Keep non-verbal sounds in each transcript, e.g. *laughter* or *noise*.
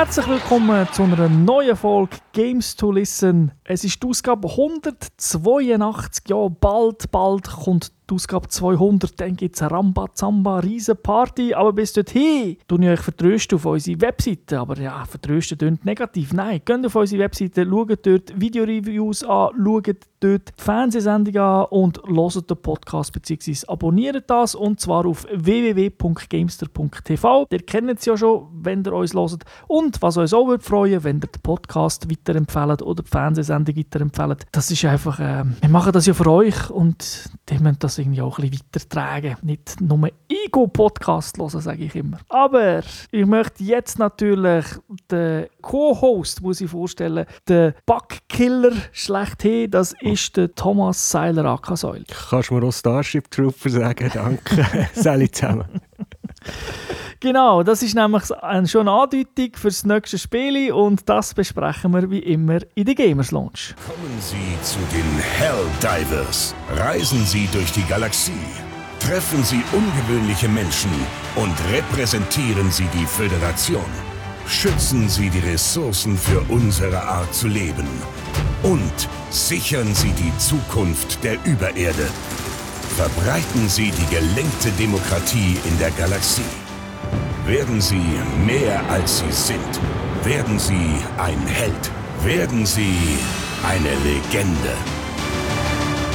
Herzlich willkommen zu einer neuen Folge Games to Listen. Es ist die Ausgabe 182. Ja, bald, bald kommt die Ausgabe 200, dann gibt es eine Rambazamba, riesen Party. Aber bis dorthin tue ich euch vertrösten auf unsere Webseite. Aber ja, vertrösten klingt negativ. Nein, geht auf unsere Webseite, schaut dort Videoreviews an, schaut dort die Fernsehsendung an und hört den Podcast bzw. abonniert das. Und zwar auf www.gamester.tv. Ihr kennt es ja schon, wenn ihr uns hört. Und was uns auch würde freuen, wenn ihr den Podcast weiterempfehlt oder die Fernsehsendung weiterempfehlt. Das ist einfach, äh, wir machen das ja für euch und die müssen das irgendwie auch ein bisschen weitertragen. Nicht nur Ego-Podcast hören, sage ich immer. Aber ich möchte jetzt natürlich den Co-Host, muss ich vorstellen, den Bugkiller schlechthin, das ist der Thomas Seiler Akasäul. Kannst du mir auch Starship Trooper sagen? Danke. *laughs* Sally zusammen. *laughs* Genau, das ist nämlich schon eine Andeutung für das nächste Spiel und das besprechen wir wie immer in der Gamers Launch. Kommen Sie zu den Helldivers. Reisen Sie durch die Galaxie. Treffen Sie ungewöhnliche Menschen und repräsentieren Sie die Föderation. Schützen Sie die Ressourcen für unsere Art zu leben. Und sichern Sie die Zukunft der Übererde. Verbreiten Sie die gelenkte Demokratie in der Galaxie. Werden Sie mehr als Sie sind. Werden Sie ein Held. Werden Sie eine Legende.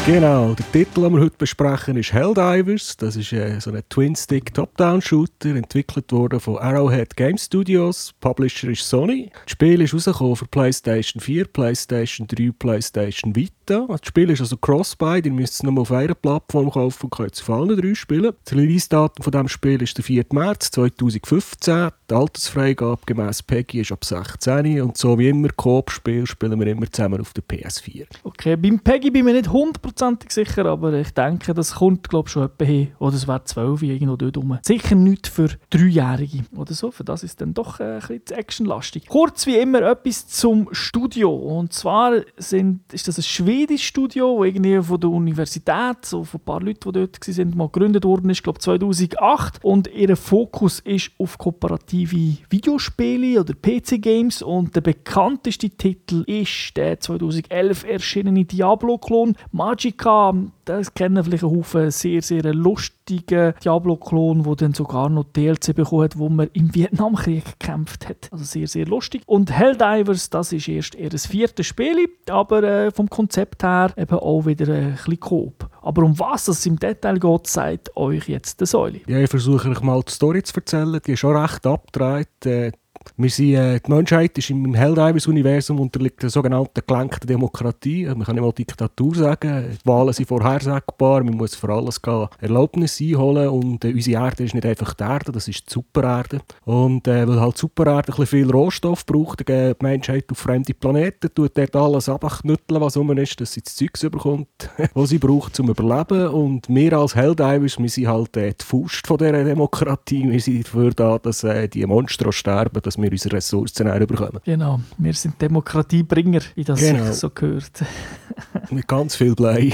Genau, der Titel, den wir heute besprechen, ist Helldivers. Das ist äh, so ein Twin-Stick Top-Down-Shooter, entwickelt worden von Arrowhead Game Studios. Publisher ist Sony. Das Spiel ist rausgekommen für PlayStation 4, PlayStation 3, PlayStation Vita. Also, das Spiel ist also Cross-Buy, ihr müsst es nur auf einer Plattform kaufen und könnt es auf allen drei spielen. Das Release-Datum von diesem Spiel ist der 4. März 2015. Die Altersfreigabe gemäß PEGI ist ab 16 und so wie immer Coop-Spiel spielen wir immer zusammen auf der PS4. Okay, beim PEGI bin ich nicht 100% hundertprozentig sicher, aber ich denke, das kommt glaube schon etwa hin. Oder es wäre zwölf irgendwo dort rum. Sicher nicht für Dreijährige oder so, für das ist dann doch äh, ein bisschen actionlastig. Kurz wie immer etwas zum Studio. Und zwar sind, ist das ein schwedisches Studio, das irgendwie von der Universität, so von ein paar Leuten, die dort waren, mal gegründet worden ist, glaube 2008. Und ihr Fokus ist auf kooperative Videospiele oder PC-Games. Und der bekannteste Titel ist der 2011 erschienene Diablo-Klon Magic Magica. Das kennen vielleicht ein Haufen sehr, sehr lustigen Diablo-Klon, der dann sogar noch DLC bekommen hat, wo man im Vietnamkrieg gekämpft hat. Also sehr, sehr lustig. Und Helldivers, das ist erst ihr viertes Spiel, aber äh, vom Konzept her eben auch wieder ein bisschen Coop. Aber um was es im Detail geht, sagt euch jetzt der Säule. Ja, ich versuche euch mal die Story zu erzählen. Die ist schon recht abgedreht. Äh, wir sind, äh, die Menschheit ist im Helldivers-Universum unterliegt der sogenannten gelenkten Demokratie. Man kann nicht mal Diktatur sagen. Die Wahlen sind vorhersagbar. Man muss für alles gehen, Erlaubnis einholen. Und äh, unsere Erde ist nicht einfach die Erde, das ist die Supererde. Und äh, weil halt die Supererde ein viel Rohstoff braucht, geht die Menschheit auf fremde Planeten, tut dort alles abknütteln, was rum ist, dass sie das Zeug bekommt, *laughs* was sie braucht, um zu überleben. Und wir als Helldivers, wir sind halt äh, die Faust von dieser Demokratie. Wir sind dafür da, dass äh, die Monster sterben, dass wir unsere Ressourcen bekommen. Genau, wir sind Demokratiebringer, wie das genau. so gehört. *laughs* Mit ganz viel Blei.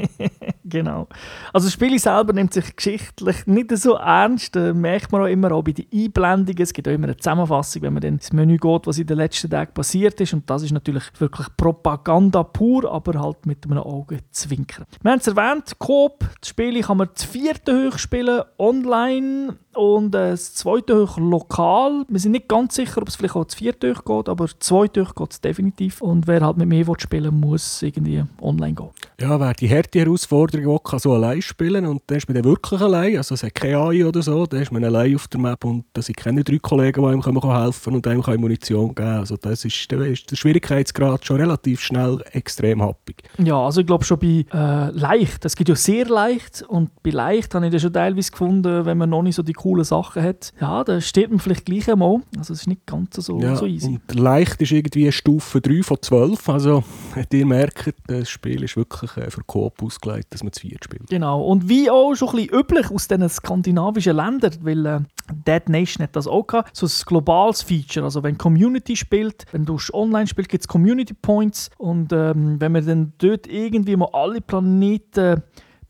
*laughs* genau. Also das Spiel selber nimmt sich geschichtlich nicht so ernst. Das merkt man auch immer auch bei den Einblendungen. Es gibt auch immer eine Zusammenfassung, wenn man dann ins Menü geht, was in den letzten Tagen passiert ist. Und das ist natürlich wirklich Propaganda pur, aber halt mit einem Augenzwinkern. Wir haben es erwähnt, Coop, das Spiel kann man das vierte hoch spielen, online und äh, das zweite hoch lokal. Wir sind nicht ganz sicher, ob es vielleicht auch das vierte hoch geht, aber das zweite hoch geht es definitiv. Und wer halt mit mir spielen will, muss irgendwie online gehen. Ja, wer die harte Herausforderung will, kann so allein spielen und dann ist man dann wirklich allein. Also es hat keine AI oder so, dann ist man allein auf der Map und da sind keine drei Kollegen, die einem helfen können und einem kann Munition geben Also das ist, da ist der Schwierigkeitsgrad schon relativ schnell extrem happig. Ja, also ich glaube schon bei äh, leicht, es gibt ja sehr leicht und bei leicht habe ich das schon teilweise gefunden, wenn man noch nicht so die coole Sachen hat, ja, da steht man vielleicht gleich einmal. Also es ist nicht ganz so, ja, so easy. Und leicht ist irgendwie Stufe 3 von 12. Also ihr merkt, das Spiel ist wirklich äh, für Coop ausgelegt, dass man zu viert spielt. Genau. Und wie auch schon ein bisschen üblich aus diesen skandinavischen Ländern, weil äh, Dead Nation hat das auch gehabt, so ein globales Feature. Also wenn Community spielt, wenn du online spielst, gibt es Community Points und ähm, wenn man dann dort irgendwie mal alle Planeten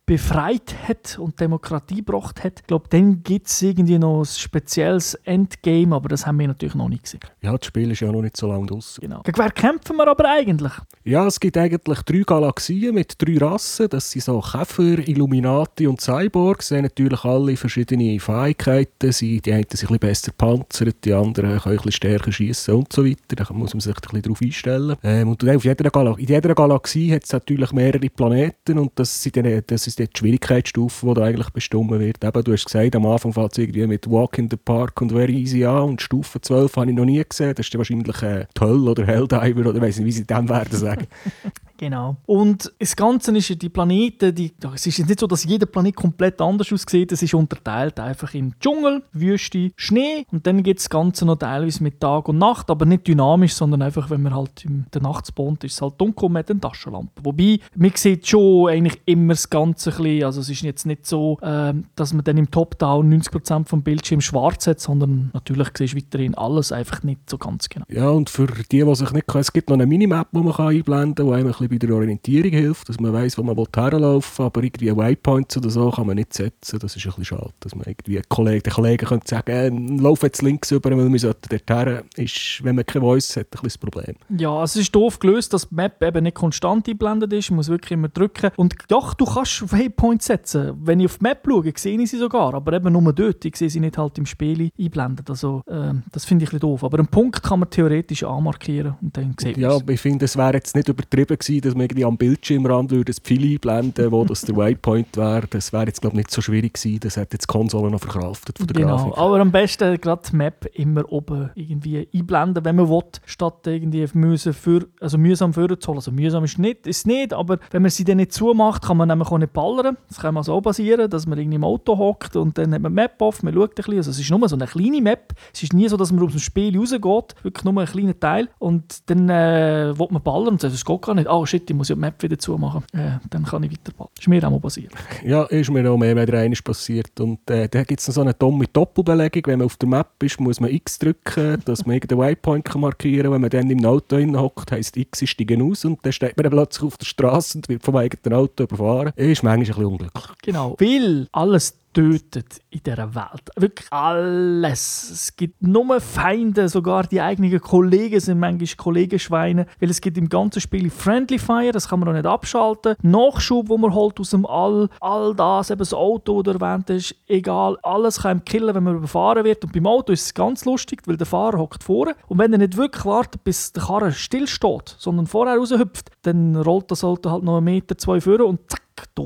befreit hat und Demokratie gebracht hat. Ich glaube, dann gibt es irgendwie noch ein spezielles Endgame, aber das haben wir natürlich noch nicht gesehen. Ja, das Spiel ist ja noch nicht so lange draußen. Genau. Gegen wer kämpfen wir aber eigentlich? Ja, es gibt eigentlich drei Galaxien mit drei Rassen. Das sind so Käfer, Illuminati und Cyborgs. Sie haben natürlich alle verschiedene Fähigkeiten. Sie, die einen sind ein bisschen besser panzert, die anderen können ein bisschen stärker schießen und so weiter. Da muss man sich ein bisschen darauf einstellen. Ähm, und auf jeder Galaxie, in jeder Galaxie hat es natürlich mehrere Planeten und das, sind dann, das ist die Schwierigkeitsstufe, die da eigentlich bestimmt wird. Eben, du hast gesagt, am Anfang fängt es irgendwie mit Walk in the Park und Very Easy an und Stufe 12 habe ich noch nie gesehen. Das ist wahrscheinlich äh, Toll oder Helldiver oder weiß nicht, wie sie dem werden sagen. *laughs* Genau. Und das Ganze ist ja die Planeten, die, es ist nicht so, dass jeder Planet komplett anders aussieht. Es ist unterteilt einfach in Dschungel, Wüste, Schnee und dann geht das Ganze noch teilweise mit Tag und Nacht, aber nicht dynamisch, sondern einfach, wenn man halt in der Nacht spawnt, ist es halt dunkel und man hat Taschenlampe. Wobei, man sieht schon eigentlich immer das Ganze ein bisschen, also es ist jetzt nicht so, äh, dass man dann im Top-Down 90% vom Bildschirm schwarz hat, sondern natürlich siehst du weiterhin alles, einfach nicht so ganz genau. Ja, und für die, die sich nicht kennen, es gibt noch eine Minimap, die man einblenden kann, die einem ein bisschen bei der Orientierung hilft, dass man weiß, wo man herlaufen will, aber irgendwie Waypoints oder so kann man nicht setzen. Das ist ein bisschen schade, dass man irgendwie Kollegen, den Kollegen könnte sagen, äh, lauf jetzt links über, weil wir sollten dort her. Ist, wenn man keine Voice hat, ein bisschen das Problem. Ja, es ist doof gelöst, dass die Map eben nicht konstant eingeblendet ist. Man muss wirklich immer drücken. Und doch, du kannst Waypoints setzen. Wenn ich auf die Map schaue, sehe ich sie sogar, aber eben nur dort. Ich sehe sie nicht halt im Spiel einblendet. Also, äh, das finde ich ein bisschen doof. Aber einen Punkt kann man theoretisch anmarkieren und dann sieht Ja, ich finde, es wäre jetzt nicht übertrieben gewesen, dass man irgendwie am Bildschirmrand würde das Pfeil einblenden, wo das der Waypoint wäre. Das wäre jetzt glaube ich nicht so schwierig gewesen. Das hätte jetzt die Konsole noch verkraftet von der genau. Grafik. aber am besten gerade die Map immer oben irgendwie einblenden, wenn man will, statt irgendwie müssen für, also mühsam vorzuholen. Also mühsam ist nicht, ist nicht, aber wenn man sie dann nicht zumacht, kann man nämlich auch nicht ballern. Das kann mal so passieren, dass man irgendwie im Auto hockt und dann hat man die Map off, man schaut ein bisschen. Also es ist nur so eine kleine Map. Es ist nie so, dass man aus dem Spiel rausgeht, wirklich nur ein kleiner Teil. Und dann äh, will man ballern und sagt, das geht gar nicht. Oh shit, ich muss ja die Map wieder zumachen. Äh, dann kann ich weiter ballern. Das ist mir auch mal passiert. *laughs* Ja, ist mir auch mehr oder eines passiert. Und äh, da gibt es noch so eine dumme Doppelbelegung. Wenn man auf der Map ist, muss man X drücken, dass man irgendeinen Waypoint kann markieren kann. Wenn man dann im Auto hockt, heisst X ist steigen aus und dann steht man plötzlich auf der Straße und wird vom eigenen Auto überfahren. Ist manchmal ein bisschen unglücklich. Genau. Weil alles tötet in dieser Welt. Wirklich alles. Es gibt nur Feinde, sogar die eigenen Kollegen sind manchmal Kollegenschweine, weil es gibt im ganzen Spiel Friendly Fire, das kann man noch nicht abschalten. Nachschub, wo man holt aus dem All, all das, eben das Auto, das erwähnt ist, egal, alles kann ihm killen, wenn man überfahren wird. Und beim Auto ist es ganz lustig, weil der Fahrer hockt vorne und wenn er nicht wirklich wartet, bis der Karre stillsteht, sondern vorher raushüpft, dann rollt das Auto halt noch einen Meter, zwei vor und zack,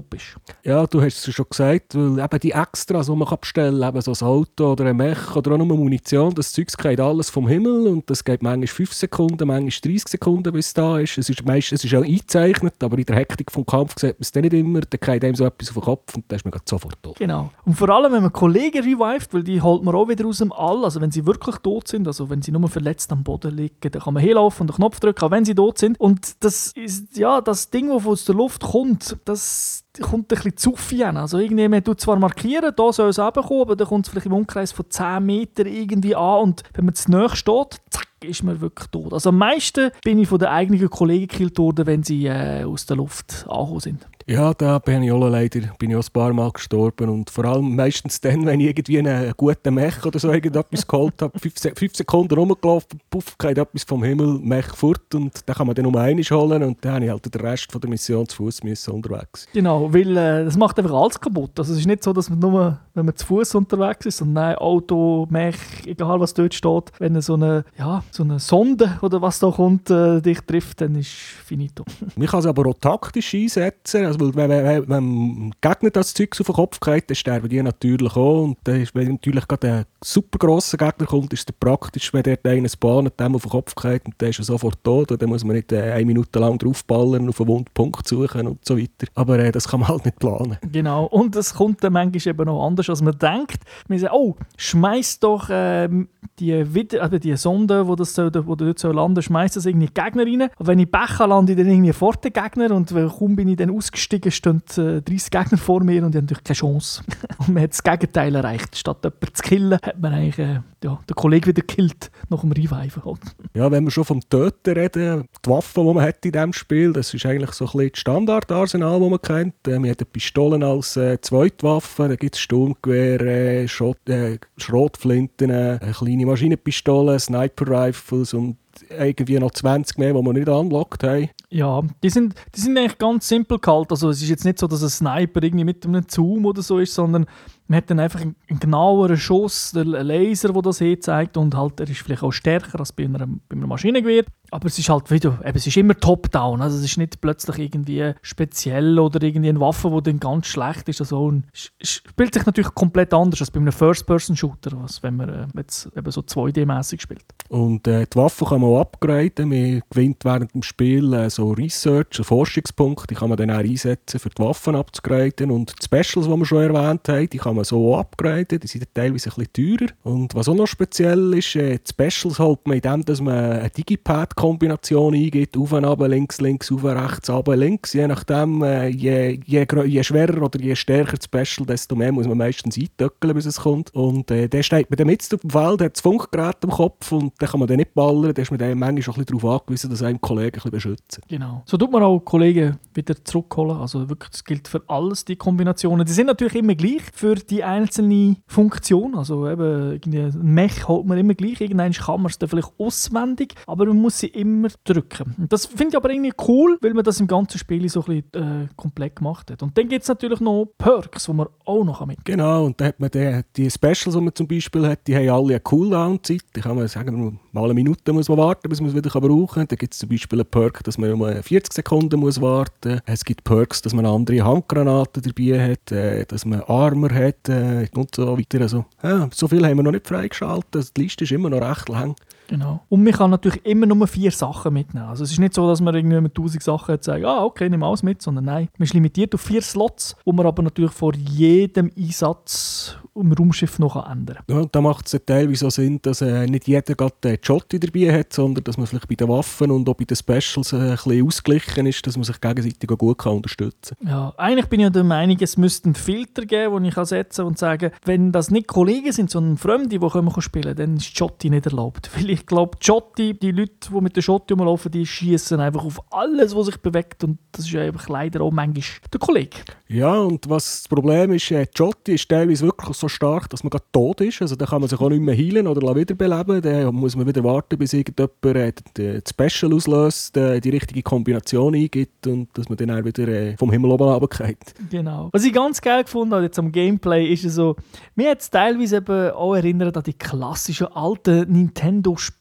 bist. Ja, du hast es schon gesagt, weil eben die Extras, die man bestellen kann, eben so ein Auto oder ein Mech oder auch nur Munition, das Zeug geht alles vom Himmel und das geht manchmal 5 Sekunden, manchmal 30 Sekunden, bis es da ist. Es ist meistens es ist auch eingezeichnet, aber in der Hektik vom Kampf sieht man es dann nicht immer, dann geht einem so etwas auf den Kopf und dann ist man sofort tot. Genau. Und vor allem, wenn man Kollegen revived, weil die holt man auch wieder aus dem All, also wenn sie wirklich tot sind, also wenn sie nur verletzt am Boden liegen, dann kann man hinlaufen und den Knopf drücken, auch wenn sie tot sind. Und das ist, ja, das Ding, das aus der Luft kommt, das kommt ein bisschen zu viel an. Also irgendwie, man tut zwar markieren, da soll es runterkommen, aber dann kommt es vielleicht im Umkreis von 10 Metern irgendwie an und wenn man zu nahe steht, zack, ist man wirklich tot. Also am meisten bin ich von den eigenen Kollegen gekillt worden, wenn sie äh, aus der Luft angekommen sind. Ja, da bin ich auch leider bin ich auch ein paar Mal gestorben und vor allem meistens dann, wenn ich irgendwie einen guten Mech oder so irgendetwas geholt habe, fünf, fünf Sekunden rumgelaufen, puff, geht etwas vom Himmel, Mech fort und dann kann man dann um einen holen und dann habe ich halt den Rest von der Mission zu Fuß unterwegs. Genau, weil äh, das macht einfach alles kaputt. Also es ist nicht so, dass man nur, wenn man zu Fuß unterwegs ist, sondern nein, Auto, Mech, egal was dort steht, wenn so eine, ja, so eine Sonde oder was da kommt, äh, dich trifft, dann ist finito. Man kann es aber auch taktisch einsetzen, also wenn, wenn, wenn Gegner das Zeug auf den Kopf kriegt, dann sterben die natürlich auch. Und dann ist, wenn natürlich gerade ein super grosser Gegner kommt, ist es praktisch, wenn der einen spawnt, dem auf den Kopf kriegt und der ist sofort tot. Und dann muss man nicht äh, eine Minute lang draufballern, auf einen Wundpunkt suchen und so weiter. Aber äh, das kann man halt nicht planen. Genau. Und es kommt dann manchmal eben noch anders, als man denkt. Man sagt, oh, schmeiß doch ähm, die, Wider also die Sonde, wo, das soll, wo dort soll landen, schmeiß das irgendwie Gegner rein. Und wenn ich Becher lande, dann irgendwie vor den Gegner und kaum bin ich dann ausgestiegen, Rüstungen stehen äh, 30 Gegner vor mir und ich habe natürlich keine Chance. *laughs* und man hat das Gegenteil erreicht. Statt jemanden zu killen, hat man eigentlich äh, ja, den Kollegen wieder gekillt nach dem Reviven. Halt. Ja, wenn wir schon vom Töten reden, die Waffen, die man hat in diesem Spiel, das ist eigentlich so ein bisschen das Standardarsenal, das man kennt. Äh, man hat Pistolen als äh, Zweitwaffe, da gibt es Sturmgewehre, äh, Schott, äh, Schrotflinten, äh, kleine Maschinenpistolen, Sniper-Rifles und irgendwie noch 20 mehr, die wir nicht unlockt haben. Ja, die sind, die sind eigentlich ganz simpel gehalten. Also es ist jetzt nicht so, dass ein Sniper irgendwie mit einem Zoom oder so ist, sondern man hat dann einfach einen, genaueren Schuss, einen Laser, der das zeigt und halt, er ist vielleicht auch stärker als bei, einer, bei einem Maschinengewehr. Aber es ist halt wieder, eben, es ist immer top-down, also es ist nicht plötzlich irgendwie speziell oder irgendwie eine Waffe, die dann ganz schlecht ist. Also es spielt sich natürlich komplett anders als bei einem First-Person-Shooter, wenn man äh, jetzt eben so 2D-mäßig spielt. Und äh, die Waffe kann man auch upgraden, man gewinnt während dem Spiel äh, so Research, Forschungspunkte, die kann man dann auch einsetzen, für die Waffen abzugraden und die Specials, die wir schon erwähnt haben, die kann man so upgraden, die sind teilweise ein bisschen teurer. Und was auch noch speziell ist, äh, die Specials holt man indem, dass man eine Digipad-Kombination eingibt, auf und ab, links, links, auf, rechts, ab, links, je nachdem, äh, je, je, je schwerer oder je stärker das Special, desto mehr muss man meistens eintöckeln, bis es kommt. Und äh, der steht man dann mit auf dem Feld, hat das Funkgerät im Kopf und dann kann man dann nicht ballern, dann ist man dann manchmal auch ein bisschen darauf angewiesen, dass einem Kollegen ein bisschen beschützen. Genau. So tut man auch Kollegen wieder zurückholen, also wirklich, das gilt für alles, die Kombinationen. Die sind natürlich immer gleich für die einzelne Funktion. Also eben, ein Mech holt man immer gleich. Irgendwann kann man es dann vielleicht auswendig, aber man muss sie immer drücken. Das finde ich aber irgendwie cool, weil man das im ganzen Spiel so ein bisschen äh, komplett gemacht hat. Und dann gibt es natürlich noch Perks, die man auch noch mit. Genau, und dann hat man die, die Specials, die man zum Beispiel hat, die haben alle eine Cooldown-Zeit. Da kann man sagen, mal eine Minute muss man warten, bis man es wieder brauchen kann. Da gibt es zum Beispiel einen Perk, dass man um 40 Sekunden muss warten muss. Es gibt Perks, dass man andere Handgranaten dabei hat, äh, dass man Armor hat, äh, und so weiter. Also, ja, so viel haben wir noch nicht freigeschaltet. Die Liste ist immer noch recht lang. Genau. Und man kann natürlich immer nur vier Sachen mitnehmen. Also es ist nicht so, dass man irgendwie mit tausend Sachen sagt, ah, okay, nimm alles mit, sondern nein, man ist limitiert auf vier Slots, wo man aber natürlich vor jedem Einsatz im Raumschiff noch ändern kann. Ja, da macht es teilweise so Sinn, dass äh, nicht jeder gerade den Jotti dabei hat, sondern dass man vielleicht bei den Waffen und auch bei den Specials äh, ein bisschen ausgeglichen ist, dass man sich gegenseitig auch gut kann unterstützen kann. Ja, eigentlich bin ich ja der Meinung, es müsste einen Filter geben, den ich kann setzen kann und sagen, wenn das nicht Kollegen sind, sondern Fremde, die können spielen dann ist Jotti nicht erlaubt. *laughs* Weil ich glaube, Jotti, die Leute, die mit der Jotti rumlaufen, die schießen einfach auf alles, was sich bewegt und das ist einfach leider auch manchmal der Kollege. Ja, und was das Problem ist, äh, Jotti ist teilweise wirklich so stark, dass man gerade tot ist. Also da kann man sich auch nicht mehr heilen oder wiederbeleben. Da muss man wieder warten, bis irgendjemand äh, das Special auslöst, äh, die richtige Kombination eingibt und dass man dann auch wieder äh, vom Himmel oben runterfällt. Genau. Was ich ganz geil gefunden habe jetzt am Gameplay, ist so, mir hat es teilweise eben auch erinnert an die klassischen alten Nintendo-Spiele.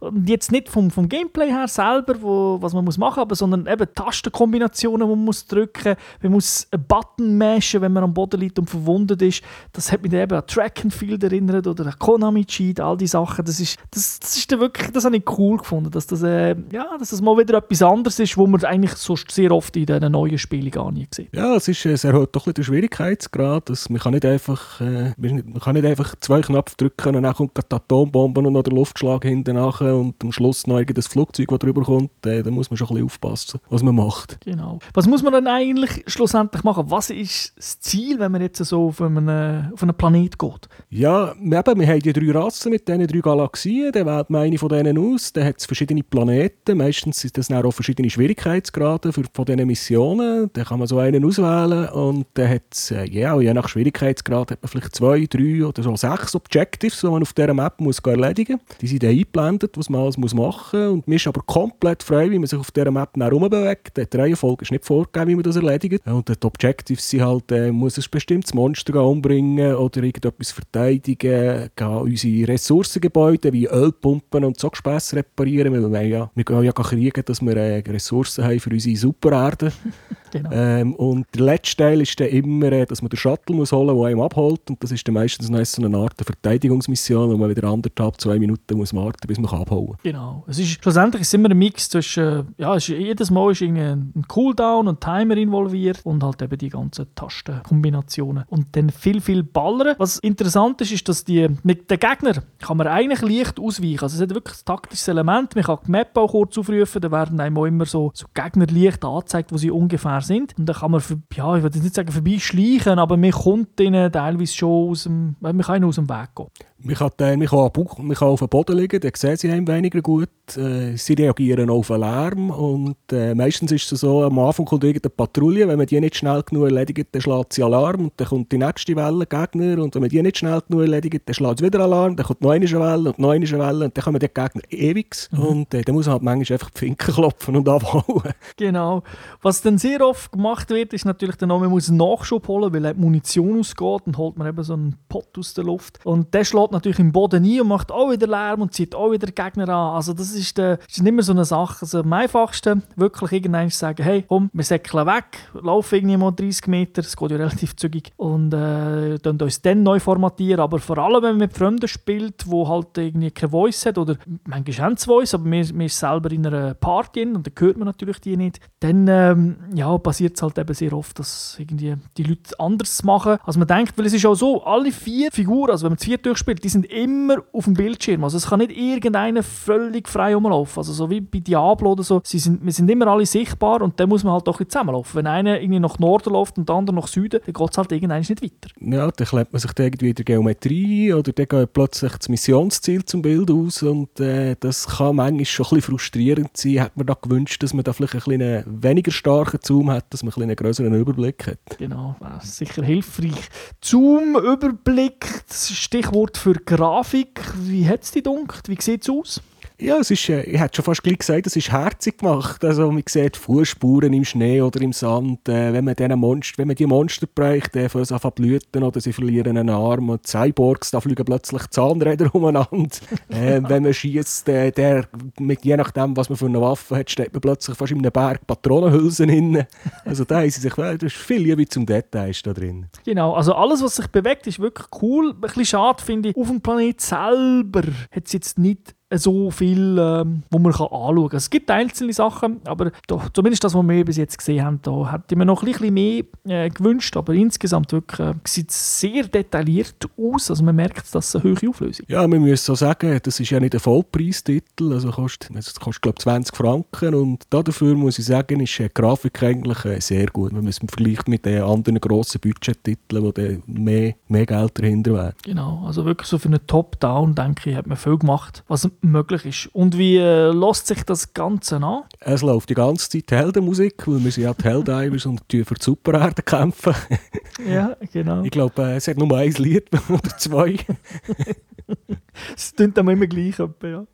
Und jetzt nicht vom, vom Gameplay her selber, wo, was man muss machen muss, sondern eben Tastenkombinationen, die man muss drücken muss. Man muss einen Button mashen, wenn man am Boden liegt und verwundet ist. Das hat mich eben an Track and Field erinnert oder an Konami Cheat, all die Sachen. Das ist, das, das ist wirklich, das habe ich cool gefunden, dass das, äh, ja, dass das mal wieder etwas anderes ist, wo man eigentlich sonst sehr oft in diesen neuen Spielen gar nicht sieht. Ja, es, ist, es erhöht doch ein den Schwierigkeitsgrad. Das, man, kann nicht einfach, äh, man kann nicht einfach zwei Knöpfe drücken und dann kommt die Atombombe und noch der Luftschlag hinten nachher und am Schluss noch ein Flugzeug, das drüber kommt. Äh, da muss man schon ein bisschen aufpassen, was man macht. Genau. Was muss man dann eigentlich schlussendlich machen? Was ist das Ziel, wenn man jetzt so auf einen, auf einen Planet geht? Ja, eben, wir haben die drei Rassen mit diesen drei Galaxien. Dann wählt man eine von denen aus. Dann hat es verschiedene Planeten. Meistens sind das dann auch verschiedene Schwierigkeitsgrade für, von diesen Missionen. Dann kann man so einen auswählen und dann hat es, äh, ja, je nach Schwierigkeitsgrad hat man vielleicht zwei, drei oder so sechs Objectives, die man auf dieser Map muss erledigen muss. Die sind dann eingeblendet, was man alles machen muss. Und man ist aber komplett frei, wie man sich auf dieser Map herumbewegt. Die Reihenfolge ist nicht vorgegeben, wie man das erledigt. Und die Objectives sind halt, äh, muss ein bestimmtes Monster umbringen oder irgendetwas verteidigen, gehen unsere Ressourcengebäude wie Ölpumpen und so Gespässe reparieren. Wir ja, wir gehen ja kriegen, dass wir äh, Ressourcen haben für unsere Supererde. *laughs* Genau. Ähm, und der letzte Teil ist dann immer, äh, dass man den Shuttle muss holen muss, der einem abholt. Und das ist dann meistens noch so eine Art Verteidigungsmission, wo man wieder anderthalb, zwei Minuten muss warten bis man abhauen kann. Genau. Es ist, schlussendlich ist es immer ein Mix zwischen, ja, ist, jedes Mal ist irgendwie ein Cooldown und Timer involviert und halt eben die ganzen Tastenkombinationen. Und dann viel, viel ballern. Was interessant ist, ist, dass die, mit den Gegnern kann man eigentlich leicht ausweichen. Also es hat wirklich ein taktisches Element. Man kann die Map auch kurz aufrufen, da werden einem auch immer so, so Gegner leicht angezeigt, wo sie ungefähr sind. Und dann kann man, ja, ich würde nicht sagen vorbeischleichen, aber man kommt ihnen teilweise schon aus dem, man kann aus dem Weg gehen. Man kann, äh, man, kann Bauch, man kann auf dem Boden liegen, dann sehen sie einem weniger gut. Äh, sie reagieren auf den Lärm und äh, meistens ist es so, am Anfang kommt irgendeine Patrouille, wenn man die nicht schnell genug erledigt, dann schlägt sie Alarm und dann kommt die nächste Welle Gegner und wenn man die nicht schnell genug erledigt, dann schlägt es wieder Alarm, dann kommt noch eine Welle und noch eine Welle und dann kommen die Gegner ewig mhm. und äh, dann muss man halt manchmal einfach die Finger klopfen und abhauen. *laughs* Genau. Was dann sehr oft gemacht wird, ist natürlich dann man muss einen Nachschub holen, weil die Munition ausgeht und holt man eben so einen Pott aus der Luft und der schlägt natürlich im Boden ein und macht auch wieder Lärm und zieht auch wieder Gegner an. Also das ist, der, ist nicht mehr so eine Sache. Also am einfachsten wirklich irgendwann sagen, hey, komm, wir säckeln weg, laufen irgendwie mal 30 Meter, es geht ja relativ zügig und äh, dann uns dann neu formatieren. Aber vor allem, wenn man mit Freunden spielt, wo halt irgendwie keine Voice hat oder manchmal haben sie Voice, aber man, man ist selber in einer Party und dann hört man natürlich die nicht, dann ähm, ja, passiert es halt eben sehr oft, dass irgendwie die Leute anders machen, als man denkt, weil es ist auch so, alle vier Figuren, also wenn man vier durchspielt, die sind immer auf dem Bildschirm. Also es kann nicht irgendeiner völlig frei rumlaufen. Also so wie bei Diablo oder so. Sie sind, wir sind immer alle sichtbar und dann muss man halt doch zusammenlaufen. Wenn einer irgendwie nach Norden läuft und der andere nach Süden, dann geht es halt irgendwann nicht weiter. Ja, dann klemmt man sich dann irgendwie in der Geometrie oder dann geht plötzlich das Missionsziel zum Bild aus und äh, das kann manchmal schon ein bisschen frustrierend sein. Hat man da gewünscht, dass man da vielleicht ein einen weniger starken Zoom hat, dass man ein einen größeren Überblick hat. Genau, sicher hilfreich. Zoom-Überblick, das Stichwort für Grafik. Wie hat es dich gedacht? Wie sieht es aus? Ja, es ist, äh, ich hätte schon fast gleich gesagt, es ist herzig gemacht. Also man sieht Fußspuren im Schnee oder im Sand. Äh, wenn, man Monster, wenn man die Monster dann fangen sie an blüten oder sie verlieren einen Arm. Und Cyborgs, da fliegen plötzlich Zahnräder *laughs* umeinander. äh, *laughs* wenn man schießt, äh, der, mit, je nachdem, was man für eine Waffe hat, steht man plötzlich fast in einem Berg Patronenhülsen drin. Also da ist sich, da ist viel Liebe zum Detail da drin. Genau, also alles, was sich bewegt, ist wirklich cool. Ein bisschen schade finde ich, auf dem Planet selber hat es jetzt nicht so viel, ähm, wo man kann anschauen kann. Es gibt einzelne Sachen, aber doch, zumindest das, was wir bis jetzt gesehen haben, da hätte ich mir noch ein bisschen mehr äh, gewünscht, aber insgesamt wirklich, äh, sieht es sehr detailliert aus, also man merkt, dass es eine hohe Auflösung Ja, man muss so sagen, das ist ja nicht ein Vollpreistitel, also kostet, es kostet glaube ich 20 Franken. Und dafür muss ich sagen, ist die Grafik eigentlich äh, sehr gut, wenn man es vergleicht mit den anderen grossen Budgettiteln, wo dann mehr, mehr Geld dahinter wäre. Genau, also wirklich so für einen Top-Down, denke ich, hat man viel gemacht, was möglich ist. Und wie äh, lässt sich das Ganze an? Es läuft die ganze Zeit Heldenmusik, weil wir sind ja die Helldivers und für die Supererde kämpfen. *laughs* ja, genau. Ich glaube, äh, es hat nur ein Lied *laughs* oder zwei. *laughs* Es klingt dann immer gleich. ja.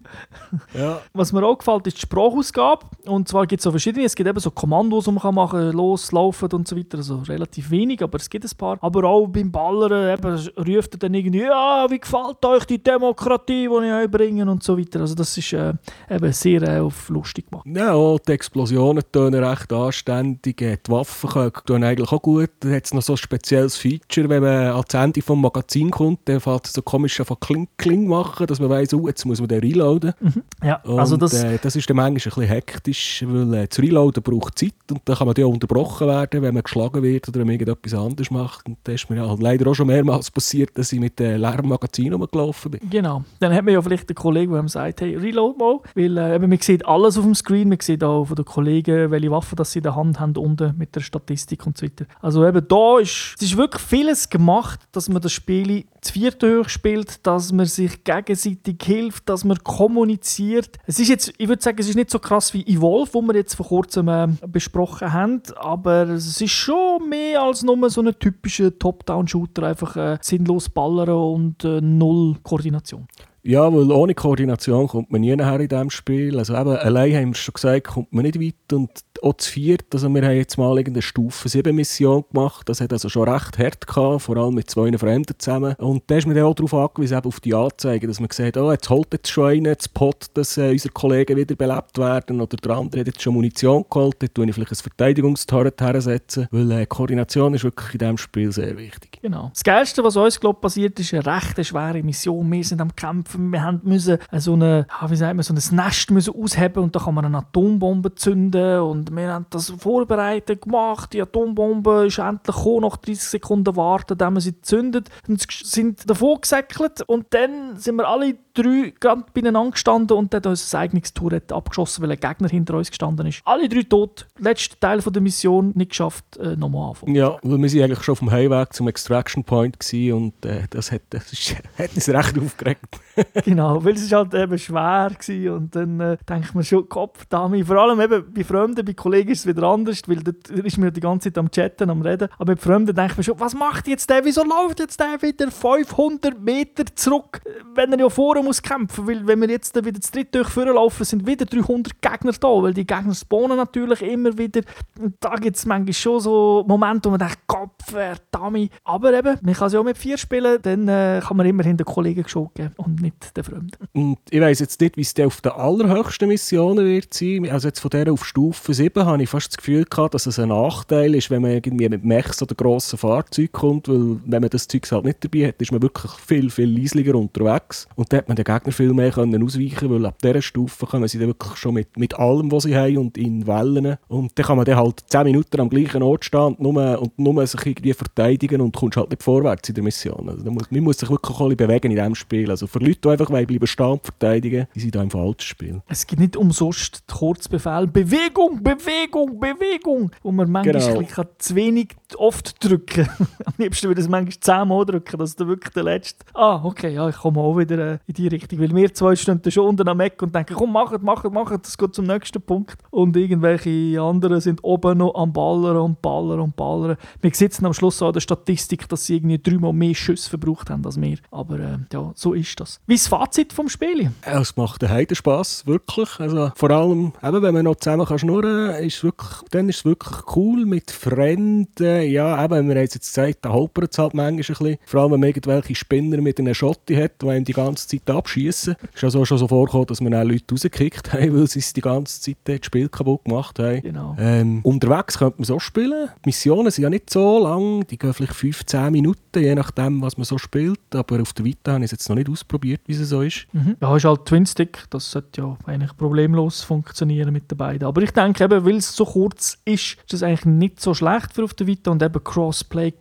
ja. Was mir auch gefällt, ist die Sprachausgabe. Und zwar gibt es so verschiedene. Es gibt eben so Kommandos, die man machen kann, loslaufen und so weiter. Also relativ wenig, aber es gibt ein paar. Aber auch beim Ballern eben, ruft er dann irgendwie, ja, wie gefällt euch die Demokratie, die ich euch bringe und so weiter. Also das ist äh, eben sehr äh, auf lustig gemacht. Ja, auch die Explosionen tönen recht anständig. Die Waffen tun eigentlich auch gut. Da hat es noch so ein spezielles Feature, wenn man ans Ende des Magazins kommt, dann fällt es so komisch von Kling, Kling machen, dass man weiss, oh, jetzt muss man den reloaden. Mhm. Ja, also und, das... Äh, das ist dann manchmal ein bisschen hektisch, weil äh, das Reloaden braucht Zeit und dann kann man ja unterbrochen werden, wenn man geschlagen wird oder man irgendetwas anderes macht. Und das ist mir ja leider auch schon mehrmals passiert, dass ich mit dem äh, Lärmmagazin rumgelaufen bin. Genau. Dann hat man ja vielleicht einen Kollegen, der einem sagt, hey, reload mal, weil äh, man sieht alles auf dem Screen, man sieht auch von den Kollegen, welche Waffen das sie in der Hand haben, unten mit der Statistik und so weiter. Also eben da ist, es ist wirklich vieles gemacht, dass man das Spiel zu viert durchspielt, dass man sich gegenseitig hilft, dass man kommuniziert. Es ist jetzt, ich würde sagen, es ist nicht so krass wie Evolve, wo wir jetzt vor kurzem äh, besprochen haben, aber es ist schon mehr als nur so ein typischer Top-Down-Shooter, einfach äh, sinnlos ballern und äh, null Koordination. Ja, weil ohne Koordination kommt man nie nachher in diesem Spiel. Also eben, allein haben wir schon gesagt, kommt man nicht weit und auch zu viert, also wir haben jetzt mal eine Stufe 7 Mission gemacht, das hat also schon recht hart gehabt, vor allem mit zwei Fremden zusammen. Und da ist man dann auch darauf angewiesen, auf die Anzeigen, dass man sieht, oh, jetzt holt jetzt schon einer das Pot, dass äh, unsere Kollegen wieder belebt werden oder der andere hat jetzt schon Munition geholt, dann tue ich vielleicht ein Verteidigungsturret hersetzen, weil äh, Koordination ist wirklich in diesem Spiel sehr wichtig. Genau. Das Geilste, was uns glaub, passiert ist, eine recht schwere Mission. Wir sind am Kämpfen, wir haben müssen so so ein Nest müssen ausheben und da kann man eine Atombombe zünden und wir haben das vorbereitet, gemacht, die Atombombe ist endlich gekommen, nach 30 Sekunden warten, dann wir sie gezündet und sind davon gesäckelt. Und dann sind wir alle drei gerade beieinander gestanden und dann unser eigenes Tour abgeschossen, weil ein Gegner hinter uns gestanden ist. Alle drei tot. Letzter Teil von der Mission nicht geschafft, äh, nochmal anfangen. Ja, weil wir sind eigentlich schon auf dem Heimweg zum Extraction Point gewesen und äh, das, hat, das ist, *laughs* hat uns recht aufgeregt. *laughs* genau, weil es halt eben schwer war und dann äh, denkt man schon, Kopf, Dami. Vor allem eben bei Fremden, bei Kollegen ist es wieder anders, weil da ist man die ganze Zeit am Chatten, am Reden. Aber bei Fremden denkt man schon, was macht jetzt der? Wieso läuft jetzt der wieder 500 Meter zurück, wenn er ja vorher muss kämpfen, weil wenn wir jetzt wieder zu dritt durchführen sind wieder 300 Gegner da, weil die Gegner spawnen natürlich immer wieder. Und da gibt es manchmal schon so Momente, wo man denkt, Kopf, verdammt. Aber eben, man kann es ja auch mit vier spielen, dann äh, kann man immerhin den Kollegen geben und nicht den Fremden. Und ich weiss jetzt nicht, wie es auf den allerhöchsten Missionen wird sein. Also jetzt von der auf Stufe 7 habe ich fast das Gefühl gehabt, dass es ein Nachteil ist, wenn man irgendwie mit Mechs oder grossen Fahrzeugen kommt, weil wenn man das Zeug halt nicht dabei hat, ist man wirklich viel, viel leislicher unterwegs. Und da hat man den Gegner viel mehr können ausweichen weil ab dieser Stufe kommen sie dann wirklich schon mit, mit allem, was sie haben und in Wellen. Und dann kann man dann halt 10 Minuten am gleichen Ort stehen und nur, und nur sich irgendwie verteidigen und kommst halt nicht vorwärts in der Mission. Also muss, man muss sich wirklich ein bewegen in diesem Spiel. Also für Leute, die einfach bleiben stehen und verteidigen, die sind da im falschen Spiel. Es gibt nicht umsonst den Kurzbefehl Bewegung, Bewegung, Bewegung, wo man manchmal genau. zu wenig oft drücken *laughs* Am liebsten würde es manchmal zehnmal drücken, dass du wirklich der Letzte... Ah, okay, ja, ich komme auch wieder äh, in die Richtung. Weil wir zwei stehen schon unten am Eck und denken, komm, mach mach mach das geht zum nächsten Punkt. Und irgendwelche anderen sind oben noch am Ballern und Ballern und Ballern. Wir sitzen am Schluss an der Statistik, dass sie irgendwie dreimal mehr Schüsse verbraucht haben als wir. Aber äh, ja, so ist das. Wie ist das Fazit vom Spiel? Es macht einen Heidenspass, wirklich. Also, vor allem, eben, wenn man noch zusammen kann schnurren kann, ist wirklich, dann ist es wirklich cool mit Fremden. Ja, eben, wir haben jetzt gesagt, da holpert es halt manchmal ein bisschen. Vor allem, wenn man irgendwelche Spinner mit einer Schotte hat, die einem die ganze Zeit abschießen. Es ist also schon so vorgekommen, dass wir auch Leute rausgekickt haben, *laughs* weil sie die ganze Zeit das Spiel kaputt gemacht haben. Genau. Ähm, unterwegs könnte man so spielen. Die Missionen sind ja nicht so lang, die gehen vielleicht 15 Minuten, je nachdem, was man so spielt. Aber auf der Vita habe ich es jetzt noch nicht ausprobiert, wie es so ist. Mhm. Ja, ist halt Twin-Stick, das sollte ja eigentlich problemlos funktionieren mit den beiden. Aber ich denke eben, weil es so kurz ist, ist es eigentlich nicht so schlecht für auf der Vita und eben Crossplay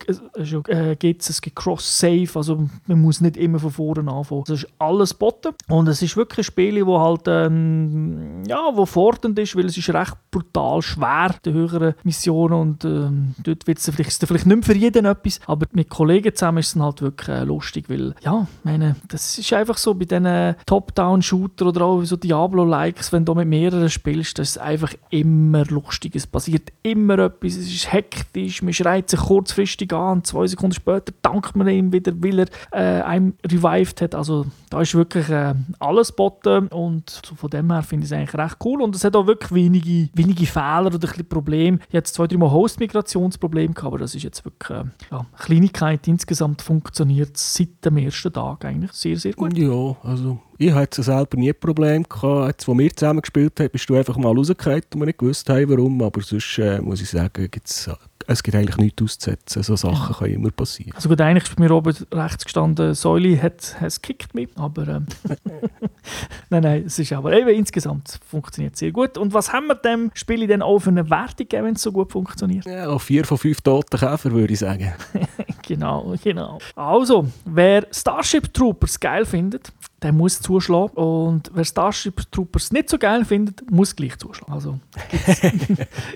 äh, geht es, es gibt Cross-Save, also man muss nicht immer von vorne anfangen. Das ist alles botten und es ist wirklich ein Spiel, wo halt ähm, ja, wo fordernd ist, weil es ist recht brutal schwer, die höheren Missionen und ähm, dort wird es vielleicht, vielleicht nicht für jeden etwas, aber mit Kollegen zusammen ist es halt wirklich äh, lustig, weil ja, meine, das ist einfach so bei diesen Top-Down-Shooter oder auch so Diablo-Likes, wenn du mit mehreren spielst, das ist einfach immer lustig, es passiert immer etwas, es ist hektisch, man schreit sich kurzfristig an, zwei Sekunden später dankt man ihm wieder, weil er äh, einem revived hat, also da ist wirklich äh, alles botten und von dem her finde ich es eigentlich recht cool und es hat auch wirklich wenige, wenige Fehler oder ein Probleme. Ich hatte zwei, drei Mal Host-Migrationsprobleme aber das ist jetzt wirklich äh, ja, Kleinigkeit. Insgesamt funktioniert es seit dem ersten Tag eigentlich sehr, sehr gut. Ja, also ich hatte selber nie ein Problem gehabt. Jetzt, wo wir zusammen gespielt haben, bist du einfach mal rausgefallen und wir nicht gewusst haben, warum. Aber sonst äh, muss ich sagen, gibt's es gibt eigentlich nichts auszusetzen. So Sachen können immer passieren. Also gut, eigentlich ist bei mir oben rechts gestanden, Säule hat es kickt mich, aber ähm, *laughs* nein, nein, es ist aber eben insgesamt funktioniert sehr gut. Und was haben wir dem Spiel denn auch für eine Wertung wenn es so gut funktioniert? Ja, vier von fünf toten Käfer würde ich sagen. *laughs* genau, genau. Also, wer Starship Troopers geil findet, der muss zuschlagen. Und wer Starship Troopers nicht so geil findet, muss gleich zuschlagen. Also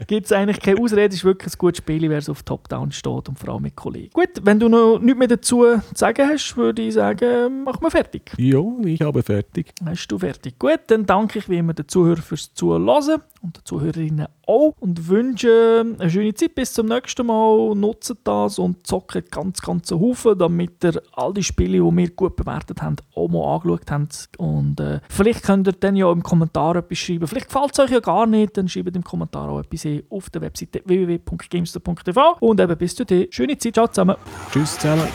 gibt es *laughs* eigentlich keine Ausrede, es ist wirklich ein gutes Spiel, wer so auf Top-Down steht und vor allem mit Kollegen. Gut, wenn du noch nichts mehr dazu zu sagen hast, würde ich sagen, machen wir fertig. Ja, ich habe fertig. Hast du fertig. Gut, dann danke ich wie immer den Zuhörern fürs Zuhören und den Zuhörerinnen auch und wünsche eine schöne Zeit. Bis zum nächsten Mal. Nutzt das und zockt ganz, ganz einen Haufen, damit ihr all die Spiele, die wir gut bewertet haben, auch mal angeschaut habt. Und äh, vielleicht könnt ihr dann ja im Kommentar etwas schreiben. Vielleicht gefällt es euch ja gar nicht, dann schreibt im Kommentar auch etwas auf der Webseite www.gamester.tv. Und eben bis zu dir. Schöne Zeit. Ciao zusammen. Tschüss zusammen.